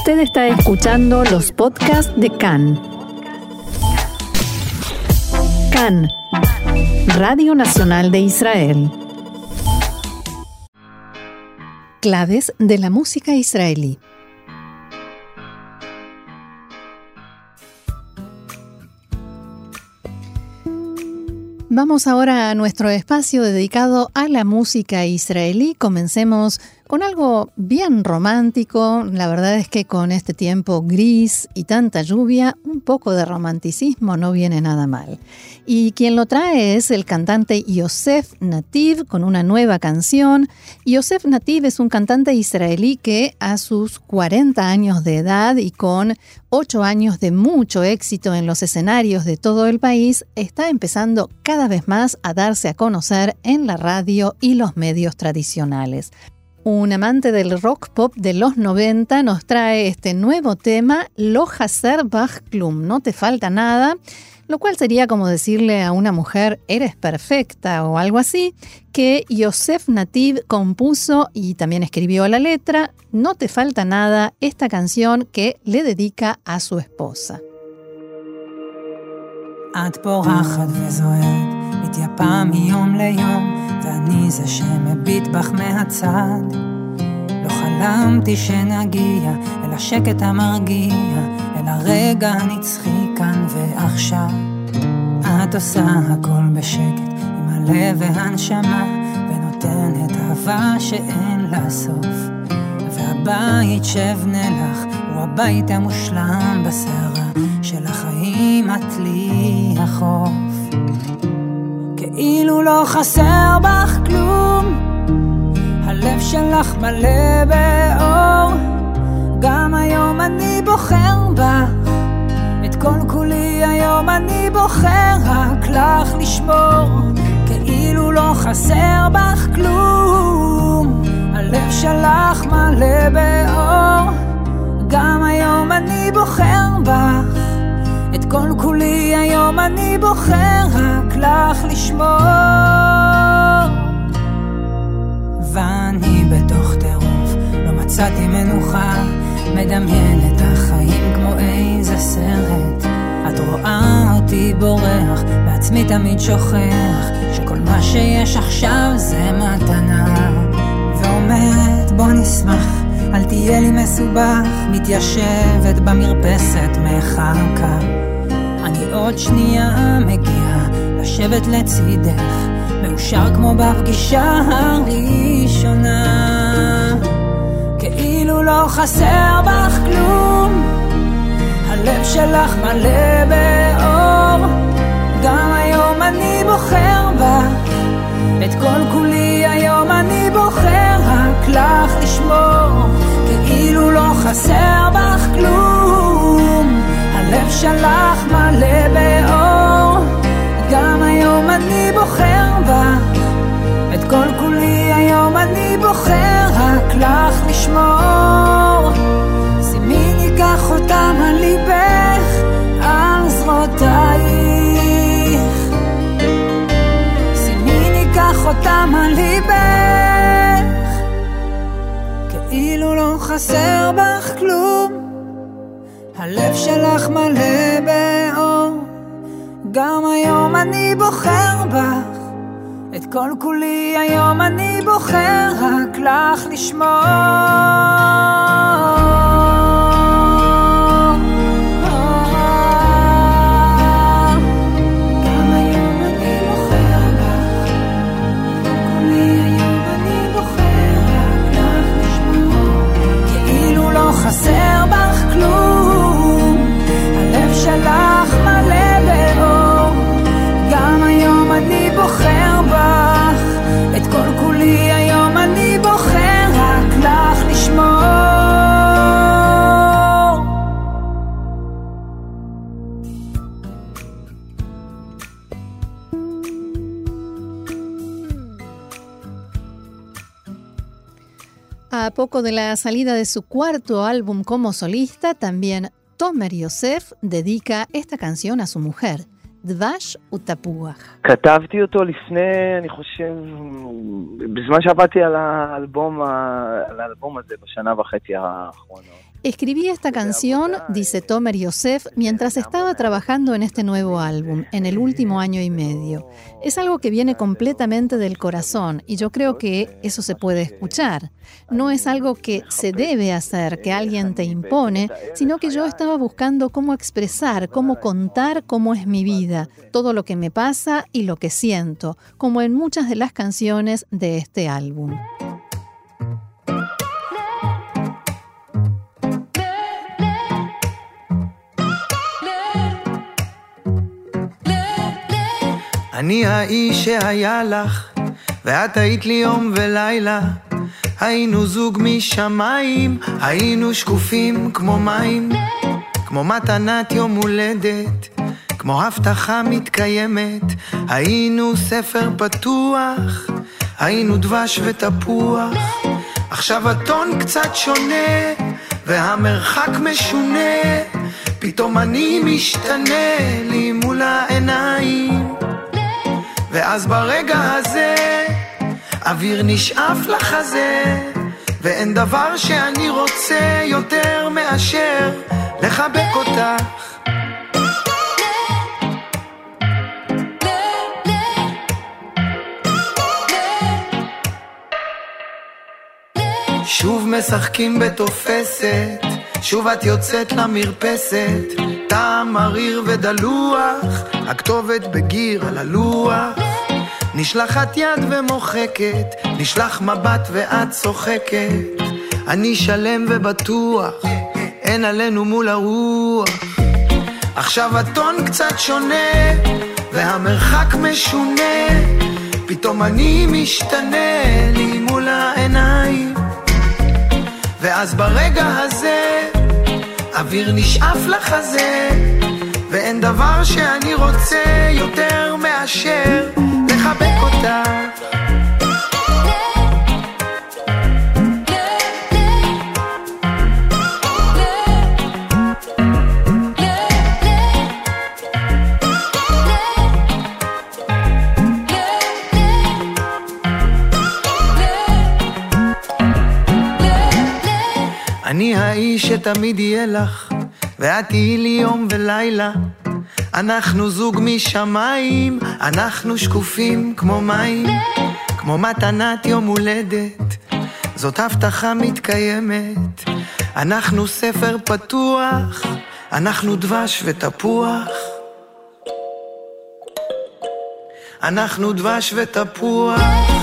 Usted está escuchando los podcasts de CAN. CAN, Radio Nacional de Israel. Claves de la música israelí. Vamos ahora a nuestro espacio dedicado a la música israelí. Comencemos con algo bien romántico. La verdad es que con este tiempo gris y tanta lluvia, un poco de romanticismo no viene nada mal. Y quien lo trae es el cantante Yosef Nativ con una nueva canción. Yosef Nativ es un cantante israelí que a sus 40 años de edad y con 8 años de mucho éxito en los escenarios de todo el país, está empezando cada vez más a darse a conocer en la radio y los medios tradicionales. Un amante del rock pop de los 90 nos trae este nuevo tema, Lo Haser Bach Klum, no te falta nada, lo cual sería como decirle a una mujer, eres perfecta o algo así, que Yosef Nativ compuso y también escribió la letra, No te falta nada, esta canción que le dedica a su esposa. ואני זה שמביט בך מהצד. לא חלמתי שנגיע אל השקט המרגיע, אל הרגע הנצחי כאן ועכשיו. את עושה הכל בשקט, עם הלב והנשמה, ונותנת אהבה שאין לה סוף. והבית שאבנה לך הוא הבית המושלם בסערה של החיים את לי החוף. כאילו לא חסר בך כלום, הלב שלך מלא באור, גם היום אני בוחר בך, את כל כולי היום אני בוחר רק לך לשמור, כאילו לא חסר בך כלום, הלב שלך מלא באור, גם היום אני בוחר בך. את כל כולי היום אני בוחר רק לך לשמור. ואני בתוך טירוף, לא מצאתי מנוחה, מדמיין את החיים כמו איזה סרט. את רואה אותי בורח, בעצמי תמיד שוכח, שכל מה שיש עכשיו זה מתנה. ואומרת בוא נשמח, אל תהיה לי מסובך, מתיישבת במרפסת מחכה. אני עוד שנייה מגיע לשבת לצידך, מאושר כמו בפגישה הראשונה. כאילו לא חסר בך כלום, הלב שלך מלא באור. גם היום אני בוחר בך, את כל כולי היום אני בוחר רק לך לשמור, כאילו לא חסר בך כלום. הלב שלך מלא באור, גם היום אני בוחר בך, את כל כולי היום אני בוחר רק לך לשמור. שימי ניקח אותם על ליבך, חסר בך כלום. הלב שלך מלא באור, גם היום אני בוחר בך, את כל כולי היום אני בוחר רק לך לשמור. A poco de la salida de su cuarto álbum como solista, también Tomer Yosef dedica esta canción a su mujer, דבש ותפוח. כתבתי אותו לפני, אני חושב, בזמן שעבדתי על האלבום, על האלבום הזה בשנה וחצי האחרונות. Escribí esta canción, dice Tomer Yosef, mientras estaba trabajando en este nuevo álbum, en el último año y medio. Es algo que viene completamente del corazón y yo creo que eso se puede escuchar. No es algo que se debe hacer, que alguien te impone, sino que yo estaba buscando cómo expresar, cómo contar cómo es mi vida, todo lo que me pasa y lo que siento, como en muchas de las canciones de este álbum. אני האיש שהיה לך, ואת היית לי יום ולילה. היינו זוג משמיים, היינו שקופים כמו מים, כמו מתנת יום הולדת, כמו הבטחה מתקיימת. היינו ספר פתוח, היינו דבש ותפוח. עכשיו הטון קצת שונה, והמרחק משונה, פתאום אני משתנה לי מול העיניים. ואז ברגע הזה אוויר נשאף לחזה ואין דבר שאני רוצה יותר מאשר לחבק אותך. שוב משחקים בתופסת, שוב את יוצאת למרפסת, טעם מריר ודלוח, הכתובת בגיר על הלוח. נשלחת יד ומוחקת, נשלח מבט ואת צוחקת. אני שלם ובטוח, אין עלינו מול הרוח. עכשיו הטון קצת שונה, והמרחק משונה. פתאום אני משתנה לי מול העיניים. ואז ברגע הזה, אוויר נשאף לחזה, ואין דבר שאני רוצה יותר מאשר לחבק אותך. שתמיד יהיה לך, ואת תהיי לי יום ולילה. אנחנו זוג משמיים, אנחנו שקופים כמו מים, כמו מתנת יום הולדת, זאת הבטחה מתקיימת. אנחנו ספר פתוח, אנחנו דבש ותפוח. אנחנו דבש ותפוח.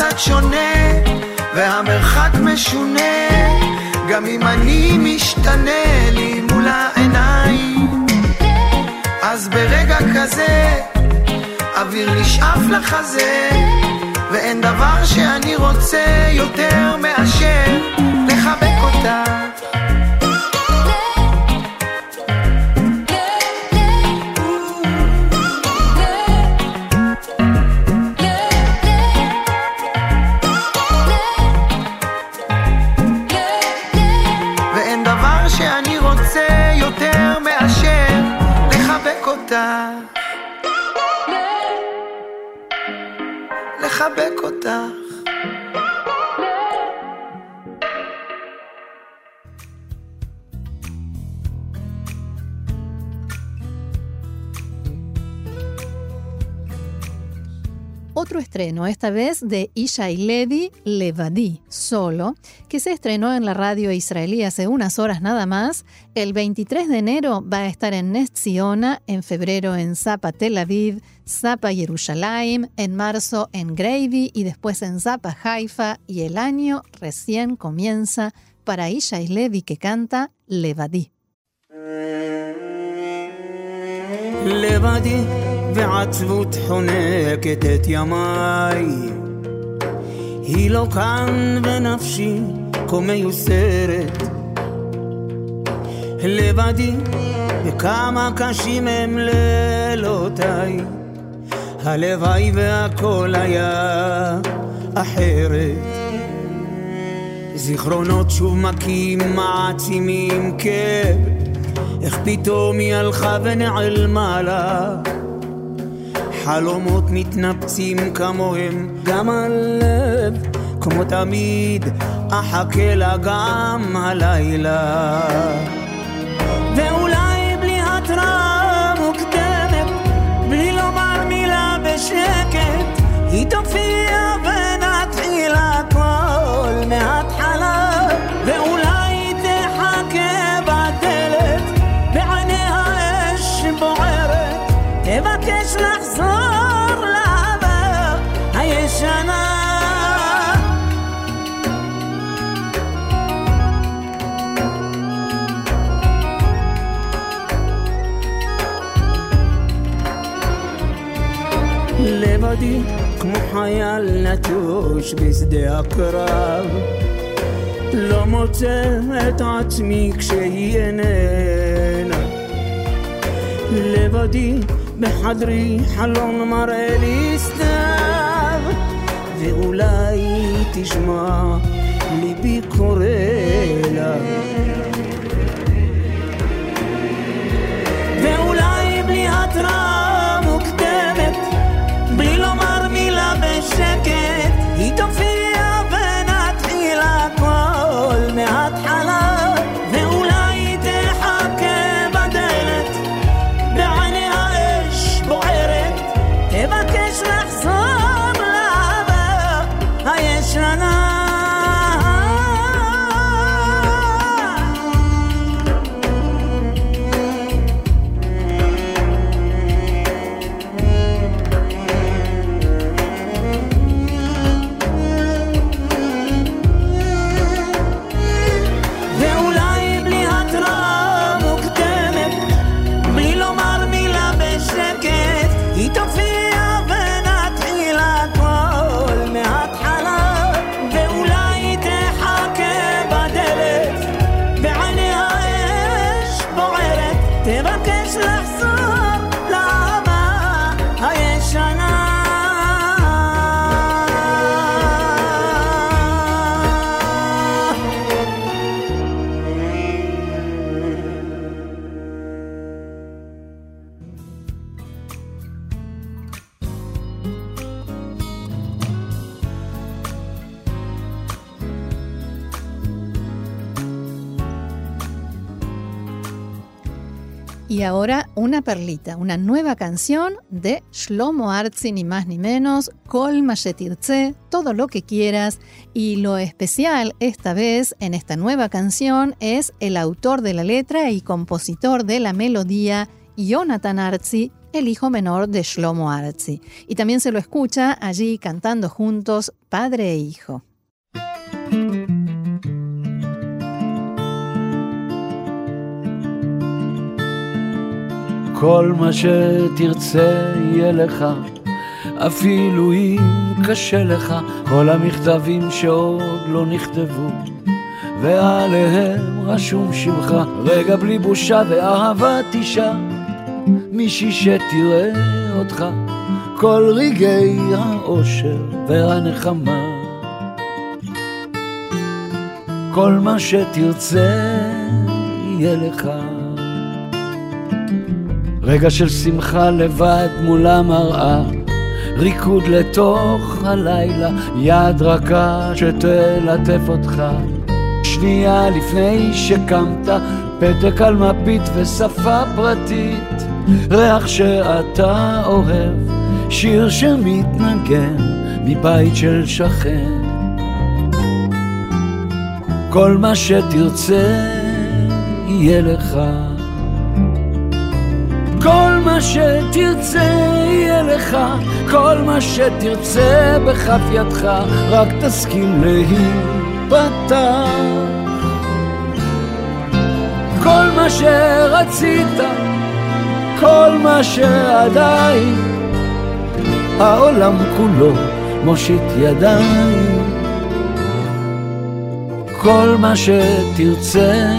קצת שונה, והמרחק משונה, גם אם אני משתנה לי מול העיניים, אז ברגע כזה, אוויר נשאף לחזה. ואין דבר שאני רוצה יותר מאשר estreno, esta vez de Ishai Levi Levadi, solo, que se estrenó en la radio israelí hace unas horas nada más. El 23 de enero va a estar en Netziona, en febrero en Zapa Tel Aviv, Zapa Jerusalén, en marzo en Gravy y después en Zapa Haifa y el año recién comienza para Ishai Levi que canta Levadi. Levadi. ועצבות חונקת את ימיי היא לא כאן ונפשי כה מיוסרת לבדי וכמה קשים הם לילותיי הלוואי והכל היה אחרת. זיכרונות שוב מכים, מעצימים כאב, איך פתאום היא הלכה ונעלמה לה. חלומות מתנפצים כמוהם גם הלב, כמו תמיד, אחכה לה גם הלילה. ואולי בלי התראה מוקדמת, בלי לומר מילה בשקט, היא תופיע ונתחיל הכל מההתחלה, לבדי כמו חייל נטוש בשדה הקרב לא מוצא את עצמי כשהיא איננה לבדי בחדרי חלום מראה לי סתיו ואולי תשמע ליבי קורא לה Y ahora una perlita, una nueva canción de Shlomo Artzi, ni más ni menos, Kol Mashetirtze, todo lo que quieras. Y lo especial esta vez en esta nueva canción es el autor de la letra y compositor de la melodía, Jonathan Artzi, el hijo menor de Shlomo Artzi. Y también se lo escucha allí cantando juntos padre e hijo. כל מה שתרצה יהיה לך, אפילו אם קשה לך, כל המכתבים שעוד לא נכתבו, ועליהם רשום שמך, רגע בלי בושה ואהבת אישה, מישהי שתראה אותך, כל רגעי האושר והנחמה. כל מה שתרצה יהיה לך. רגע של שמחה לבד מול המראה, ריקוד לתוך הלילה, יד רכה שתלטף אותך. שנייה לפני שקמת, פתק על מפית ושפה פרטית, ריח שאתה אוהב, שיר שמתנגן מבית של שכן. כל מה שתרצה יהיה לך. מה שתרצה יהיה לך, כל מה שתרצה בכף ידך, רק תסכים להיפתח. כל מה שרצית, כל מה שעדיין, העולם כולו מושיט ידיים. כל מה שתרצה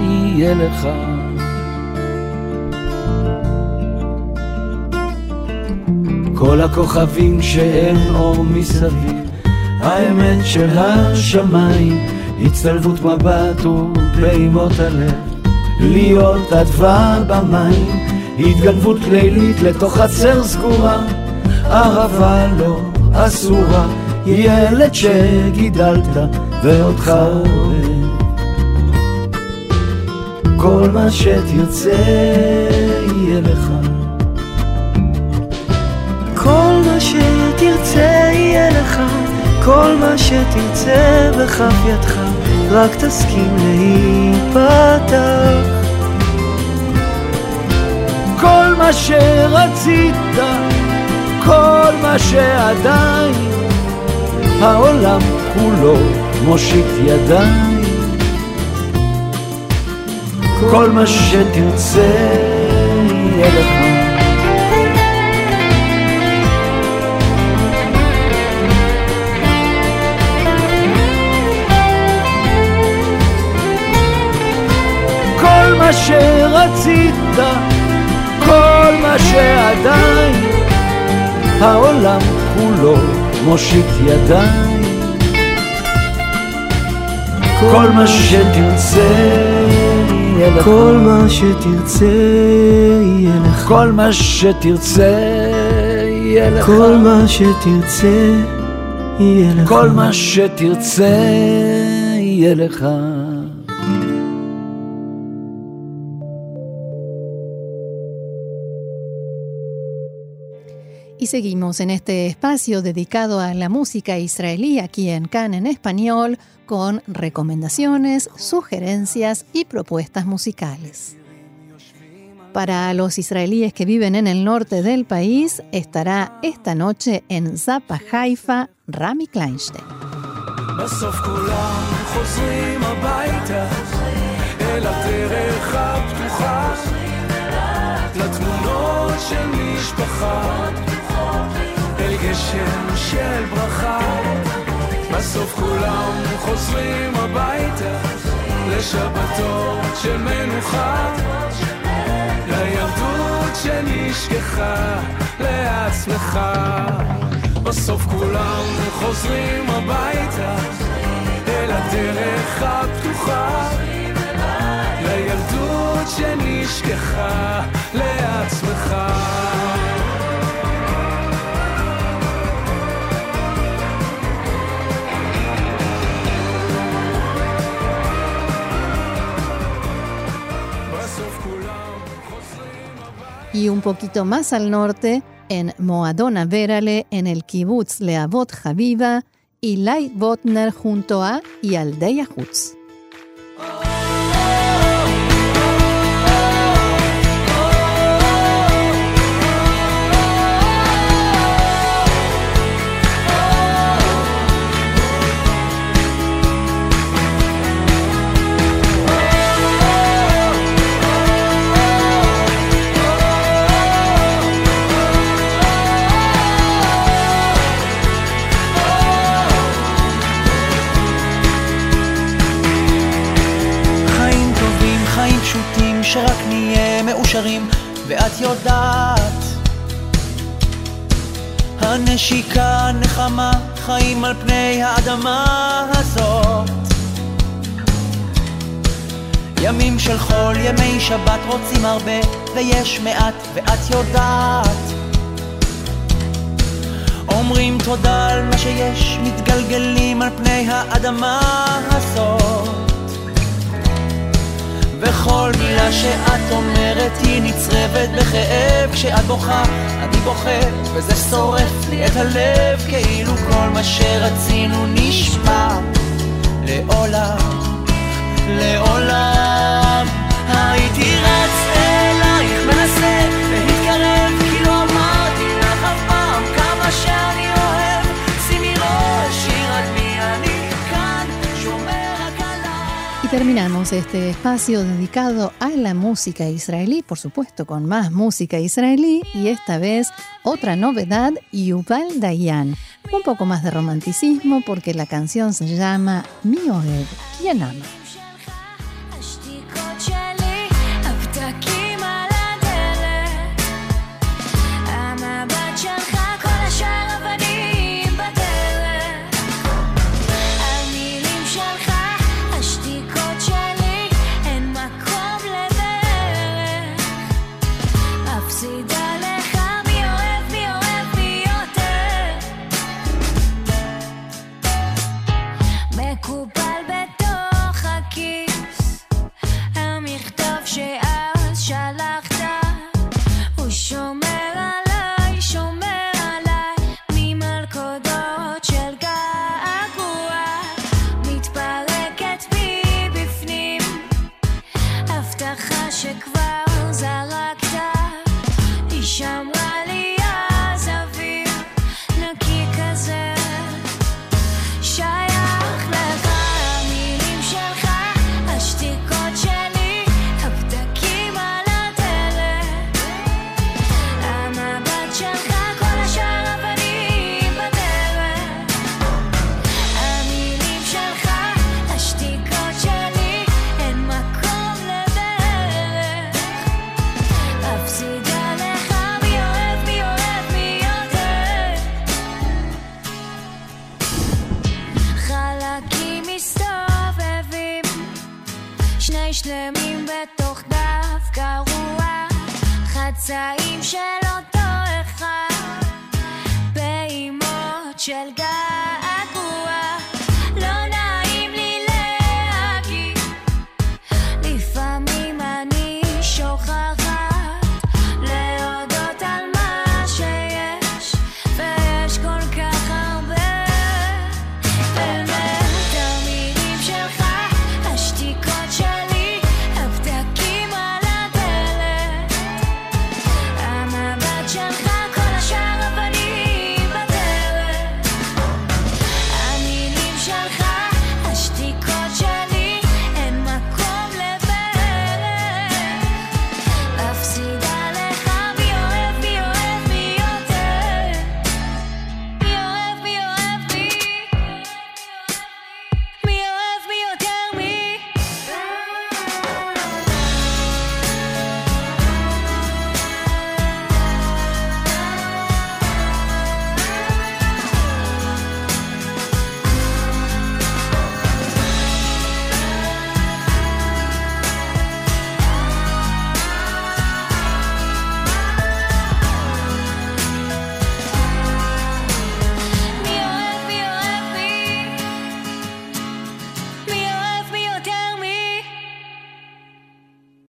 יהיה לך. כל הכוכבים שאין אור מסביב, האמת של השמיים, הצטלבות מבט ופעימות הלב, להיות אדווה במים, התגנבות לילית לתוך חצר סגורה, אהבה לא אסורה, ילד שגידלת ואותך אוהב. כל מה שתרצה יהיה לך. שתרצה יהיה לך, כל מה שתרצה בכף ידך, רק תסכים להיפתח. כל מה שרצית, כל מה שעדיין, העולם כולו מושיט ידיים. כל מה שתרצה יהיה לך. מה שרצית, כל מה שעדיין, העולם כולו מושיט ידיים. כל מה שתרצה יהיה לך. כל מה שתרצה יהיה לך. כל מה שתרצה יהיה לך. כל מה שתרצה יהיה לך. כל מה שתרצה יהיה לך. Seguimos en este espacio dedicado a la música israelí aquí en Can en español con recomendaciones, sugerencias y propuestas musicales. Para los israelíes que viven en el norte del país, estará esta noche en Zapa Haifa Rami Kleinstein. בסוף כולם חוזרים הביתה לשבתות של מנוחה לילדות שנשכחה לעצמך. בסוף כולם חוזרים הביתה אל הדרך הפתוחה. לילדות שנשכחה לעצמך Y un poquito más al norte, en Moadona Verale, en el kibutz Leavot Javiva, y Lai Botner junto a y Aldeia Hutz. שרק נהיה מאושרים, ואת יודעת. הנשיקה נחמה, חיים על פני האדמה הזאת. ימים של חול, ימי שבת רוצים הרבה, ויש מעט, ואת יודעת. אומרים תודה על מה שיש, מתגלגלים על פני האדמה הזאת. וכל מילה שאת אומרת היא נצרבת בכאב. כשאת בוכה, אני בוכה, וזה שורף לי את הלב כאילו כל מה שרצינו נשמע לעולם, terminamos este espacio dedicado a la música israelí, por supuesto con más música israelí y esta vez otra novedad, Yuval Dayan. Un poco más de romanticismo porque la canción se llama Mi Oed, ¿quién ama?